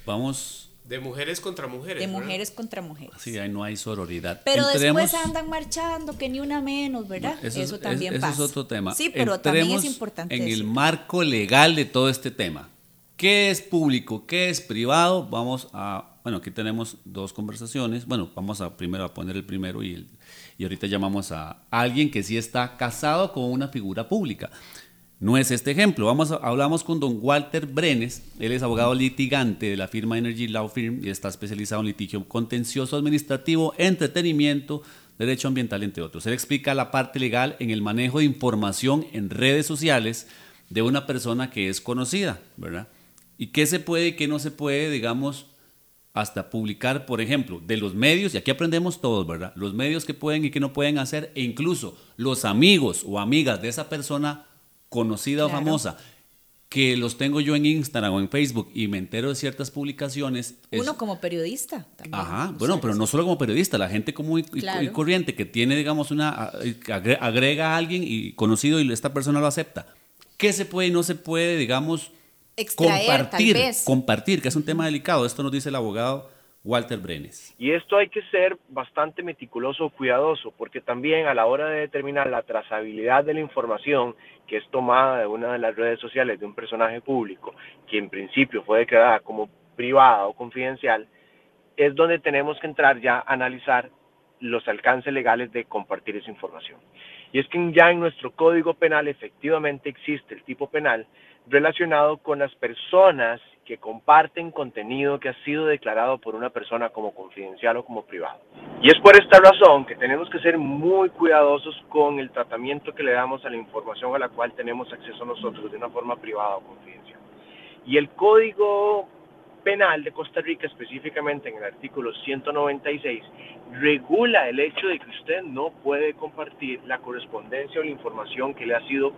Vamos, De mujeres contra mujeres. de ¿verdad? mujeres contra mujeres. sí, ahí no hay sororidad. Pero Entremos- después andan marchando, que ni una menos, ¿verdad? Eso, Eso, es- también es- pasa. Eso es otro tema. Sí, pero también es importante. En el marco legal de todo este tema. ¿Qué es público? ¿Qué es privado? Vamos a. Bueno, aquí tenemos dos conversaciones. Bueno, vamos a primero a poner el primero y, el- y ahorita llamamos a alguien que sí está casado con una figura pública. No es este ejemplo. Hablamos con don Walter Brenes. Él es abogado litigante de la firma Energy Law Firm y está especializado en litigio contencioso administrativo, entretenimiento, derecho ambiental, entre otros. Él explica la parte legal en el manejo de información en redes sociales de una persona que es conocida, ¿verdad? Y qué se puede y qué no se puede, digamos, hasta publicar, por ejemplo, de los medios, y aquí aprendemos todos, ¿verdad? Los medios que pueden y que no pueden hacer, e incluso los amigos o amigas de esa persona conocida o famosa, que los tengo yo en Instagram o en Facebook y me entero de ciertas publicaciones. es- Uno como periodista también. Ajá, bueno, pero no solo como periodista, la gente común y, y- Claro. y corriente que tiene, digamos, una agre- agrega a alguien y conocido y esta persona lo acepta. ¿Qué se puede y no se puede, digamos, Extraer, compartir? Compartir, que es un tema delicado. Esto nos dice el abogado Walter Brenes. Y esto hay que ser bastante meticuloso cuidadoso, porque también a la hora de determinar la trazabilidad de la información que es tomada de una de las redes sociales de un personaje público, que en principio fue declarada como privada o confidencial, es donde tenemos que entrar ya a analizar los alcances legales de compartir esa información. Y es que ya en nuestro código penal efectivamente existe el tipo penal relacionado con las personas que comparten contenido que ha sido declarado por una persona como confidencial o como privado. Y es por esta razón que tenemos que ser muy cuidadosos con el tratamiento que le damos a la información a la cual tenemos acceso nosotros de una forma privada o confidencial. Y el código penal de Costa Rica, específicamente en el artículo 196, regula el hecho de que usted no puede compartir la correspondencia o la información que le ha sido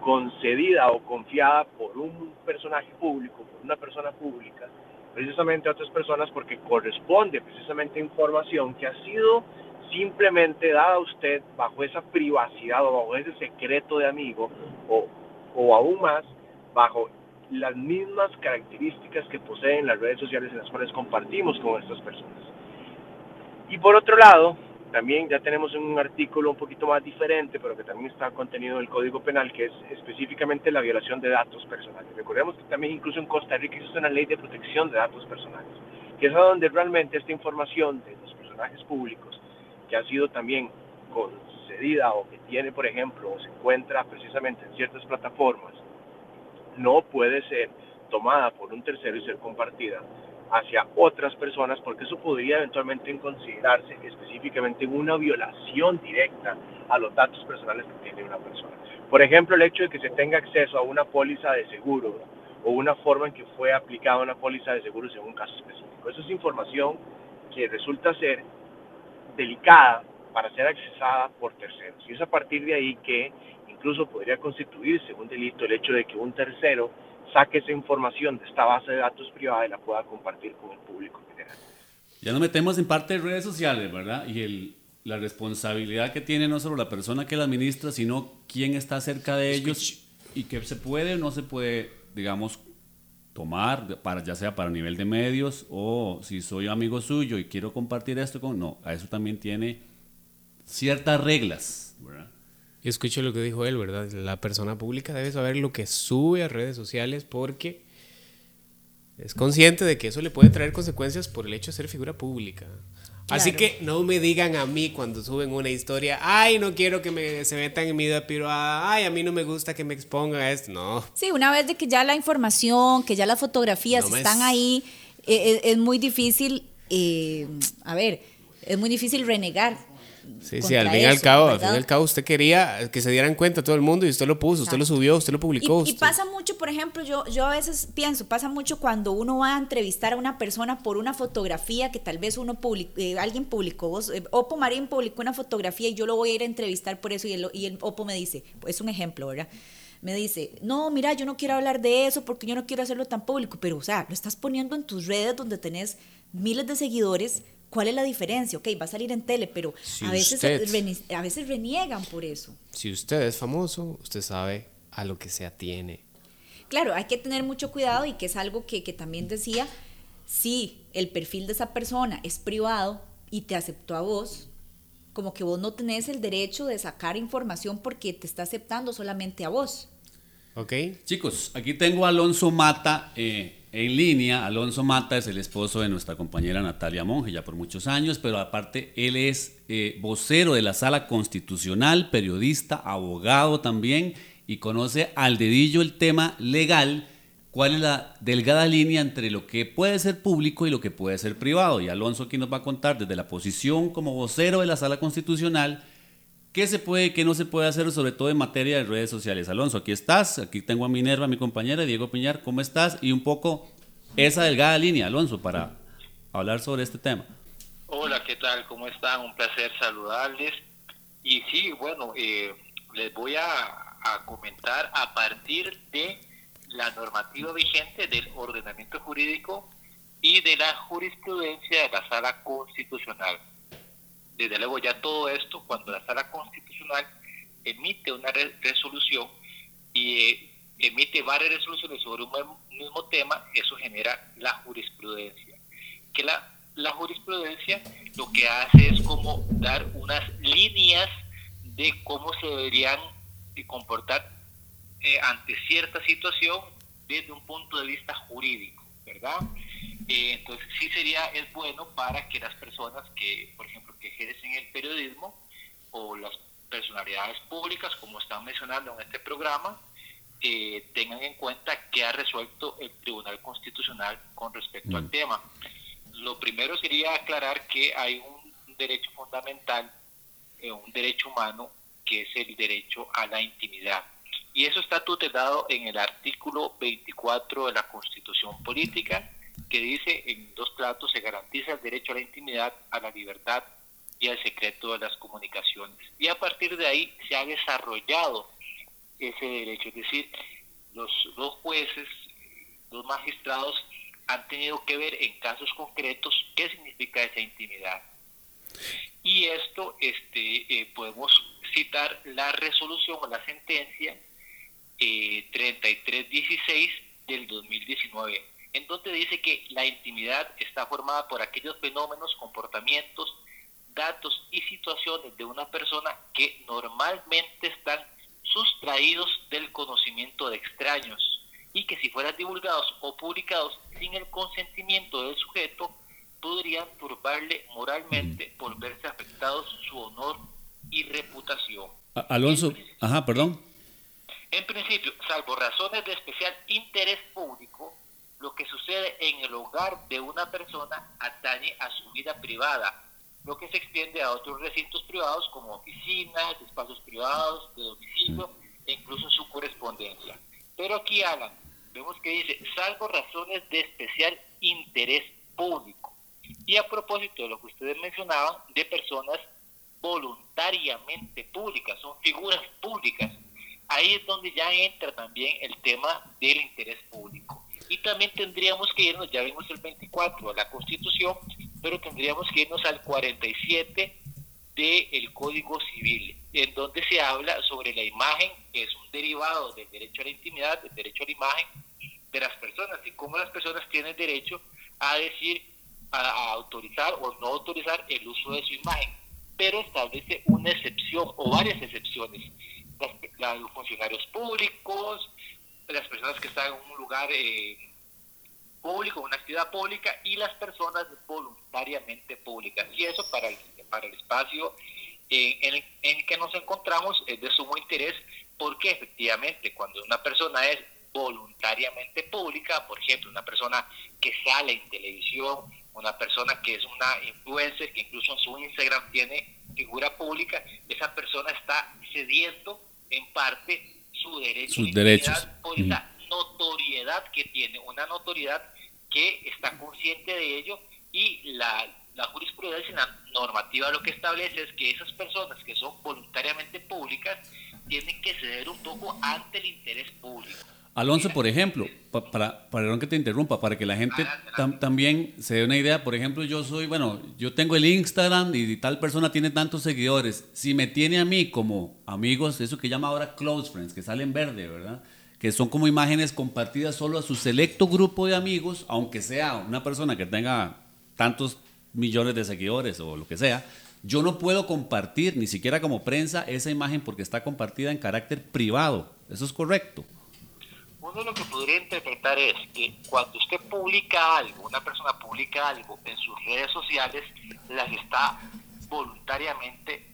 concedida o confiada por un personaje público, por una persona pública, precisamente a otras personas porque corresponde precisamente a información que ha sido simplemente dada a usted bajo esa privacidad o bajo ese secreto de amigo o, o aún más bajo las mismas características que poseen las redes sociales en las cuales compartimos con estas personas. Y por otro lado, también ya tenemos un artículo un poquito más diferente, pero que también está contenido en el Código Penal, que es específicamente la violación de datos personales. Recordemos que también incluso en Costa Rica existe una ley de protección de datos personales, que es a donde realmente esta información de los personajes públicos, que ha sido también concedida o que tiene, por ejemplo, o se encuentra precisamente en ciertas plataformas, no puede ser tomada por un tercero y ser compartida hacia otras personas porque eso podría eventualmente considerarse específicamente una violación directa a los datos personales que tiene una persona. Por ejemplo, el hecho de que se tenga acceso a una póliza de seguro o una forma en que fue aplicada una póliza de seguro en un caso específico. Eso es información que resulta ser delicada para ser accesada por terceros. Y es a partir de ahí que incluso podría constituirse un delito el hecho de que un tercero saque esa información de esta base de datos privada y la pueda compartir con el público en general. Ya nos metemos en parte de redes sociales, ¿verdad? Y el, la responsabilidad que tiene no solo la persona que la administra, sino quién está cerca de ellos y que se puede o no se puede, digamos, tomar, para, ya sea para nivel de medios o si soy amigo suyo y quiero compartir esto con... No, a eso también tiene ciertas reglas, ¿verdad? Escucho lo que dijo él, ¿verdad? La persona pública debe saber lo que sube a redes sociales porque es consciente de que eso le puede traer consecuencias por el hecho de ser figura pública. Así que no me digan a mí cuando suben una historia, ay, no quiero que me, se metan en mi vida privada, ay, a mí no me gusta que me expongan a esto. No. Sí, una vez de que ya la información, que ya las fotografías No están es- ahí, eh, eh, es muy difícil, eh, a ver, es muy difícil renegar. Sí, sí, al fin y al cabo, al fin y al cabo usted quería que se dieran cuenta todo el mundo y usted lo puso, usted lo subió, usted lo publicó. Y, y pasa mucho, por ejemplo, yo, yo a veces pienso, pasa mucho cuando uno va a entrevistar a una persona por una fotografía que tal vez uno public- eh, alguien publicó, vos, eh, Opo Marín publicó una fotografía y yo lo voy a ir a entrevistar por eso y el, y el Opo me dice, es un ejemplo, ¿verdad? Me dice, no, mira, yo no quiero hablar de eso porque yo no quiero hacerlo tan público, pero o sea, lo estás poniendo en tus redes donde tenés miles de seguidores. ¿Cuál es la diferencia? Ok, va a salir en tele, pero Si a, veces, usted- a veces reniegan por eso. Si usted es famoso, usted sabe a lo que se atiene. Claro, hay que tener mucho cuidado y que es algo que, que también decía, si el perfil de esa persona es privado y te aceptó a vos, como que vos no tenés el derecho de sacar información porque te está aceptando solamente a vos. ¿Ok? Chicos, aquí tengo a Alonso Mata eh, en línea. Alonso Mata es el esposo de nuestra compañera Natalia Monge, ya por muchos años, pero aparte él es eh, vocero de la Sala Constitucional, periodista, abogado también, y conoce al dedillo el tema legal, cuál es la delgada línea entre lo que puede ser público y lo que puede ser privado. Y Alonso aquí nos va a contar desde la posición como vocero de la Sala Constitucional, ¿Qué se puede y qué no se puede hacer, sobre todo en materia de redes sociales? Alonso, aquí estás, aquí tengo a Minerva, mi compañera, Diego Piñar, ¿cómo estás? Y un poco esa delgada línea, Alonso, para hablar sobre este tema. Hola, ¿qué tal? ¿Cómo están? Un placer saludarles. Y sí, bueno, eh, les voy a, a comentar a partir de la normativa vigente del ordenamiento jurídico y de la jurisprudencia de la sala constitucional. Desde luego ya todo esto, cuando la sala constitucional emite una re- resolución y eh, emite varias resoluciones sobre un mismo- tema, eso genera la jurisprudencia. que la, la jurisprudencia lo que hace es como dar unas líneas de cómo se deberían comportar eh, ante cierta situación desde un punto de vista jurídico, ¿verdad? Eh, entonces sí sería, es bueno para que las personas que, por ejemplo, que ejercen el periodismo o las personalidades públicas, como están mencionando en este programa, eh, tengan en cuenta qué ha resuelto el Tribunal Constitucional con respecto al tema. Lo primero sería aclarar que hay un derecho fundamental, eh, un derecho humano, que es el derecho a la intimidad. Y eso está tutelado en el artículo 24 de la Constitución Política, que dice en dos platos se garantiza el derecho a la intimidad, a la libertad y al secreto de las comunicaciones. Y a partir de ahí se ha desarrollado ese derecho. Es decir, los dos jueces, los magistrados han tenido que ver en casos concretos qué significa esa intimidad. Y esto este, eh, podemos citar la resolución o la sentencia eh, 3316 del 2019, en donde dice que la intimidad está formada por aquellos fenómenos, comportamientos, datos y situaciones de una persona que normalmente están sustraídos del conocimiento de extraños y que si fueran divulgados o publicados sin el consentimiento del sujeto, podrían turbarle moralmente por verse afectados su honor y reputación. Alonso, ajá, perdón. En principio, salvo razones de especial interés público, lo que sucede en el hogar de una persona atañe a su vida privada, lo que se extiende a otros recintos privados como oficinas, espacios privados, de domicilio e incluso su correspondencia. Pero aquí, Alan, vemos que dice, salvo razones de especial interés público. Y a propósito de lo que ustedes mencionaban, de personas voluntariamente públicas, son figuras públicas. Ahí es donde ya entra también el tema del interés público. Y también tendríamos que irnos, ya vimos el 24 de la Constitución, pero tendríamos que irnos al 47 del Código Civil, en donde se habla sobre la imagen, que es un derivado del derecho a la intimidad, del derecho a la imagen de las personas, y cómo las personas tienen derecho a decir, a, autorizar o no autorizar el uso de su imagen, pero establece una excepción o varias excepciones. los funcionarios públicos, las personas que están en un lugar eh, público, una actividad pública y las personas voluntariamente públicas. Y eso para el, para el espacio en, el, en que nos encontramos es de sumo interés porque efectivamente cuando una persona es voluntariamente pública, por ejemplo, una persona que sale en televisión, una persona que es una influencer, que incluso en su Instagram tiene figura pública, esa persona está cediendo en parte su derecho sus derechos por esa notoriedad que tiene, una notoriedad que está consciente de ello y la, la jurisprudencia y la normativa lo que establece es que esas personas que son voluntariamente públicas tienen que ceder un poco ante el interés público. Alonso, por ejemplo, para, perdón que te interrumpa, para que la gente también se dé una idea, por ejemplo, yo soy, bueno, yo tengo el Instagram y tal persona tiene tantos seguidores. Si me tiene a mí como amigos, eso que llama ahora close friends, que salen verde, ¿verdad? Que son como imágenes compartidas solo a su selecto grupo de amigos, aunque sea una persona que tenga tantos millones de seguidores o lo que sea, yo no puedo compartir, ni siquiera como prensa, esa imagen porque está compartida en carácter privado. ¿Eso es correcto? Uno lo que podría interpretar es que cuando usted publica algo, una persona publica algo en sus redes sociales, las está voluntariamente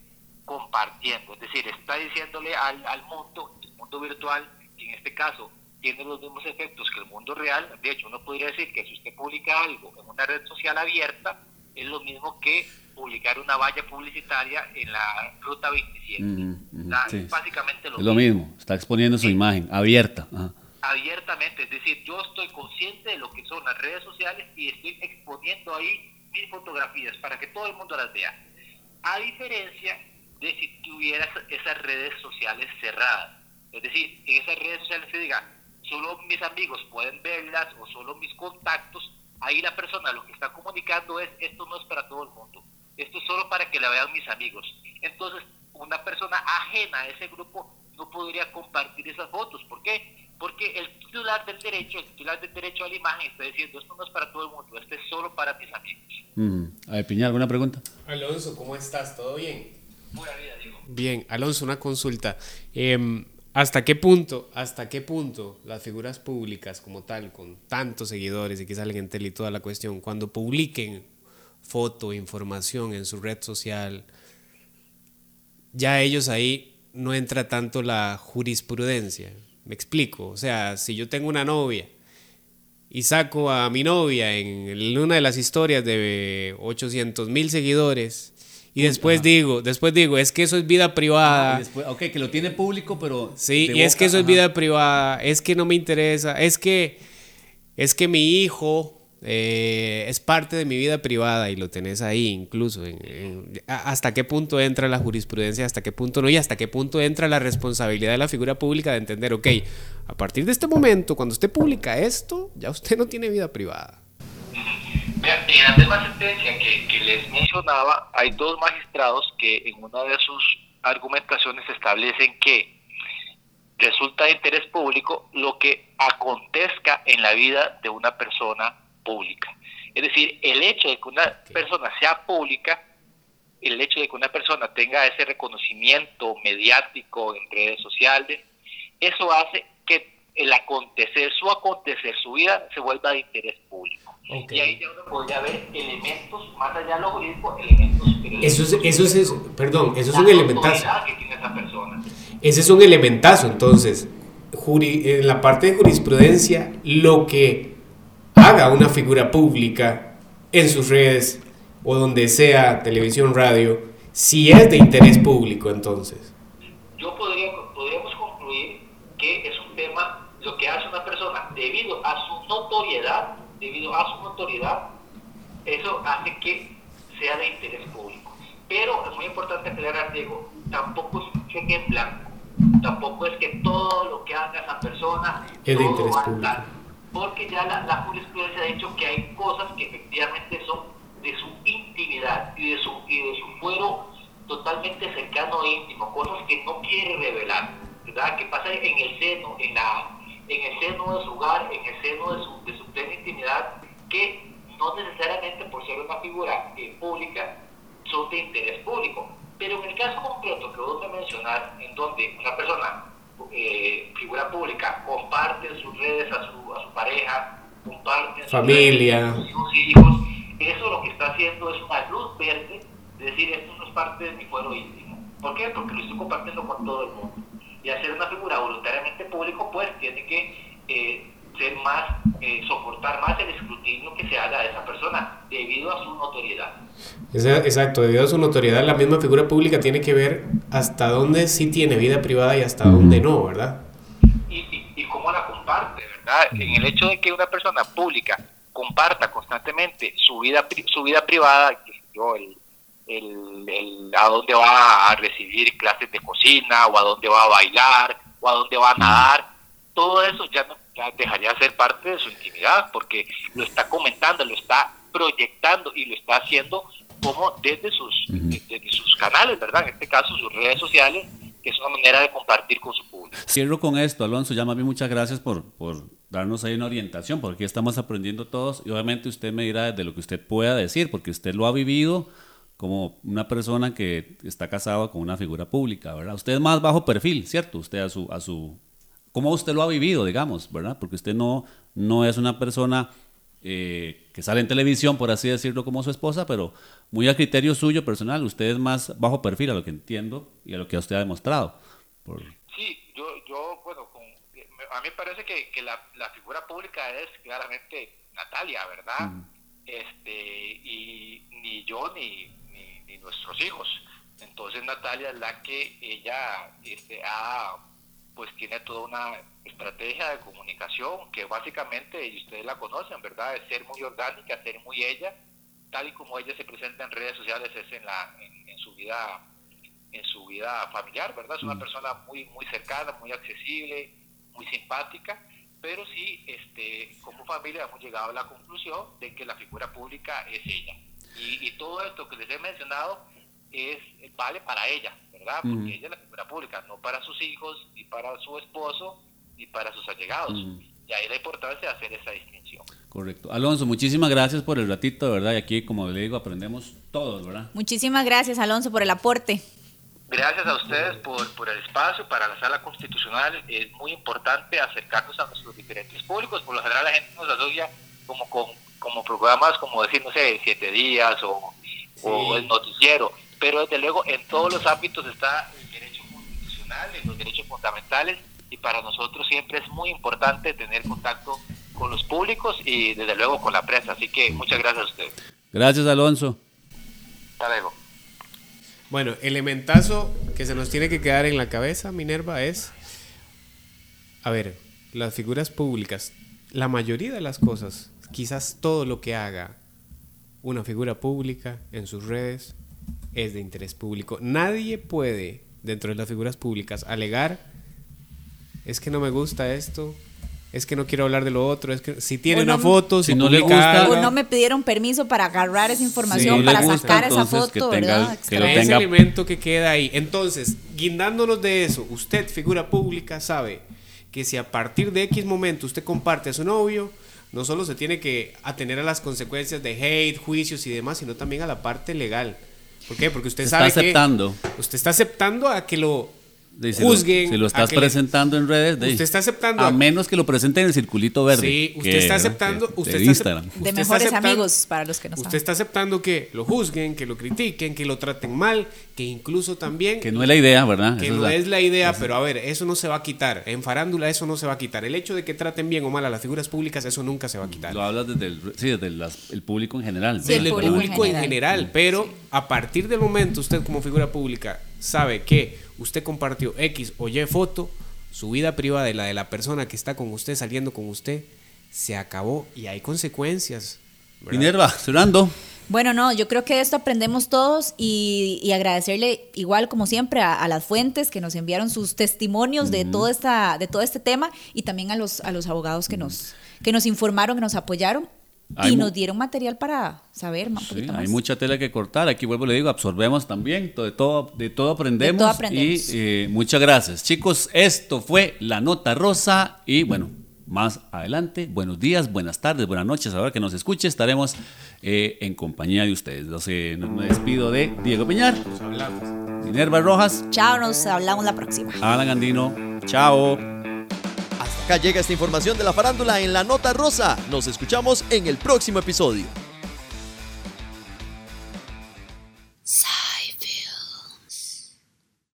compartiendo. Es decir, está diciéndole al, al mundo, el mundo virtual, que en este caso tiene los mismos efectos que el mundo real. De hecho, uno podría decir que si usted publica algo en una red social abierta, es lo mismo que publicar una valla publicitaria en la ruta 27. es básicamente lo, es lo mismo. Está exponiendo su imagen abierta. Ajá abiertamente, es decir, yo estoy consciente de lo que son las redes sociales y estoy exponiendo ahí mis fotografías para que todo el mundo las vea. A diferencia de si tuvieras esas redes sociales cerradas, es decir, en esas redes sociales se diga, solo mis amigos pueden verlas o solo mis contactos, ahí la persona lo que está comunicando es, esto no es para todo el mundo, esto es solo para que la vean mis amigos. Entonces, una persona ajena a ese grupo no podría compartir esas fotos. ¿Por qué? Porque el titular del derecho, el titular del derecho a la imagen está diciendo, esto no es para todo el mundo, esto es solo para mis amigos. Mm. A ver, Piña, ¿alguna pregunta? Alonso, ¿cómo estás? ¿Todo bien? Pura vida, digo. Bien, Alonso, una consulta. Em, ¿Hasta qué punto, hasta qué punto las figuras públicas como tal, con tantos seguidores y que salen en tele y toda la cuestión, cuando publiquen foto, información en su red social, ya ellos ahí no entra tanto la jurisprudencia? Me explico, o sea, si yo tengo una novia y saco a mi novia en una de las historias de 800 mil seguidores y después digo, después digo, es que eso es vida privada. Ah, después- ok, que lo tiene público, pero. Sí, y es que eso es vida privada, es que no me interesa, es que es que mi hijo eh, es parte de mi vida privada y lo tenés ahí incluso. en- ¿Hasta qué punto entra la jurisprudencia? ¿Hasta qué punto no? Y hasta qué punto entra la responsabilidad de la figura pública de entender, ok, a partir de este momento, cuando usted publica esto, ya usted no tiene vida privada. En la misma sentencia que, que les mencionaba, hay dos magistrados que en una de sus argumentaciones establecen que resulta de interés público lo que acontezca en la vida de una persona pública. Es decir, el hecho de que una persona sea pública, el hecho de que una persona tenga ese reconocimiento mediático en redes sociales, eso hace que el acontecer, su acontecer, su vida se vuelva de interés público. Y ahí ya uno podría ver elementos, más allá de lo jurídico, elementos. Eso es, eso es, eso- perdón, eso es un elementazo. que tiene esa persona. Ese es un elementazo, entonces, juri- en la parte de jurisprudencia, lo que haga una figura pública en sus redes o donde sea, televisión, radio, si es de interés público, entonces. yo podría, podríamos concluir que es un tema, lo que hace una persona debido a su notoriedad, debido a su notoriedad, eso hace que sea de interés público. Pero es muy importante aclarar, Diego, tampoco es un cheque en blanco, tampoco es que todo lo que haga esa persona Es de interés público. Porque ya la, la jurisprudencia ha dicho que hay cosas que efectivamente son de su intimidad y de su, y de su fuero totalmente cercano e íntimo, cosas que no quiere revelar, ¿verdad? Que pasa en el seno, en, la, en el seno de su hogar, en el seno de su, de su plena intimidad, que no necesariamente por ser una figura eh, pública son de interés público. Pero en el caso concreto que vos me mencionar, en donde una persona, eh, figura pública, comparte en sus redes a su, a su pareja, comparte en sus Familia. redes sus hijos y hijos, eso lo que está haciendo es una luz verde, de decir, esto no es parte de mi fuero íntimo. ¿Por qué? Porque lo estoy compartiendo con todo el mundo. Y hacer una figura voluntariamente público, pues tiene que eh, ser más, eh, soportar más el escrutinio que se haga de esa persona debido a su notoriedad. Exacto, debido a su notoriedad, la misma figura pública tiene que ver hasta dónde sí tiene vida privada y hasta dónde no, ¿verdad? y, y, y cómo la comparte, ¿verdad? En el hecho de que una persona pública comparta constantemente su vida, su vida privada, yo, el, el, el- a dónde va a recibir clases de cocina, o a dónde va a bailar, o a dónde va a nadar, todo eso ya, no, ya dejaría de ser parte de su intimidad, porque lo está comentando, lo está proyectando y lo está haciendo como desde sus, desde sus canales, ¿verdad? En este caso sus redes sociales, que es una manera de compartir con su público. Cierro con esto, Alonso. Ya más bien muchas gracias por, por darnos ahí una orientación, porque estamos aprendiendo todos y obviamente usted me dirá desde lo que usted pueda decir, porque usted lo ha vivido como una persona que está casado con una figura pública, ¿verdad? Usted es más bajo perfil, ¿cierto? Usted a su, a su, cómo usted lo ha vivido, digamos, ¿verdad? Porque usted no, no es una persona eh, que sale en televisión, por así decirlo, como su esposa, pero muy a criterio suyo personal, usted es más bajo perfil, a lo que entiendo y a lo que usted ha demostrado. Por, Sí, yo, yo bueno, con- a mí me parece que, que la, la figura pública es claramente Natalia, ¿verdad? este Y ni yo ni, ni, ni nuestros hijos. Entonces Natalia es la que ella este, ha, pues tiene toda una estrategia de comunicación que básicamente, y ustedes la conocen, ¿verdad? Es ser muy orgánica, ser muy ella, tal y como ella se presenta en redes sociales, es en, la, en, en su vida en su vida familiar, ¿verdad? Es una persona muy muy cercana, muy accesible, muy simpática, pero sí, este, como familia hemos llegado a la conclusión de que la figura pública es ella. Y, y todo esto que les he mencionado es vale para ella, ¿verdad? Porque ella es la figura pública, no para sus hijos, ni para su esposo, ni para sus allegados. Y ahí la importancia de hacer esa distinción. Correcto. Alonso, muchísimas gracias por el ratito, ¿verdad? Y aquí, como le digo, aprendemos todos, ¿verdad? Muchísimas gracias, Alonso, por el aporte. Gracias a ustedes por, por el espacio para la sala constitucional. Es muy importante acercarnos a nuestros diferentes públicos. Por lo general la gente nos asocia como con como programas como decir, no sé, siete días o, o el noticiero. Pero desde luego en todos los ámbitos está el derecho constitucional, los derechos fundamentales y para nosotros siempre es muy importante tener contacto con los públicos y desde luego con la prensa. Así que muchas gracias a ustedes. Gracias, Alonso. Hasta luego. Bueno, elementazo que se nos tiene que quedar en la cabeza, Minerva, es, a ver, las figuras públicas, la mayoría de las cosas, quizás todo lo que haga una figura pública en sus redes es de interés público. Nadie puede, dentro de las figuras públicas, alegar, es que no me gusta esto, es que no quiero hablar de lo otro, es que si tiene no una me- foto, si, Si no le gusta- O no me pidieron permiso para agarrar esa información, no para gusta, sacar esa entonces, que foto, tenga- ¿verdad? que ese elemento que queda ahí. Entonces, guindándonos de eso, usted, figura pública, sabe que si a partir de X momento usted comparte a su novio, no solo se tiene que atener a las consecuencias de hate, juicios y demás, sino también a la parte legal. ¿Por qué? Porque usted Se sabe está que aceptando. usted está aceptando a que lo De- si lo- juzguen. si lo a estás le- presentando en redes, de- Usted está aceptando A menos que lo presente en el circulito verde. Sí, usted que- está aceptando, Que- usted de está Instagram. De usted mejores aceptando- amigos, para los que no Usted saben. está aceptando que lo juzguen, que lo critiquen, que lo traten mal, que incluso también Que no es la idea, ¿verdad? que no la- es la idea, pero a ver, eso no se va a quitar. En farándula eso no se va a quitar. El hecho de que traten bien o mal a las figuras públicas, eso nunca se va a quitar. Lo hablas desde el, sí, desde las- el público en general. Sí, el Del público en público en general. general. Pero a partir del momento usted como figura pública sabe que usted compartió X o Y foto, su vida privada y la de la persona que está con usted, saliendo con usted, se acabó y hay consecuencias. ¿verdad? Minerva, cerrando. Bueno, no, yo creo que de esto aprendemos todos y, y agradecerle igual como siempre a, a las fuentes que nos enviaron sus testimonios de todo esta, de todo este tema y también a los, a los abogados que nos, que nos informaron, que nos apoyaron Hay y nos dieron material para saber más. Sí, poquito hay más. mucha tela que cortar. Aquí vuelvo, le digo, absorbemos también. De todo, de todo aprendemos. De todo aprendemos. Y eh, muchas gracias. Chicos, esto fue La Nota Rosa. Y bueno, más adelante, buenos días, buenas tardes, buenas noches. Ahora que nos escuche, estaremos eh, en compañía de ustedes. Entonces, no- me despido de Diego Peñar, Minerva Rojas, Chao, nos hablamos la próxima. Alan Andino. Chao. Acá llega esta información de la farándula en la Nota Rosa. Nos escuchamos en el próximo episodio.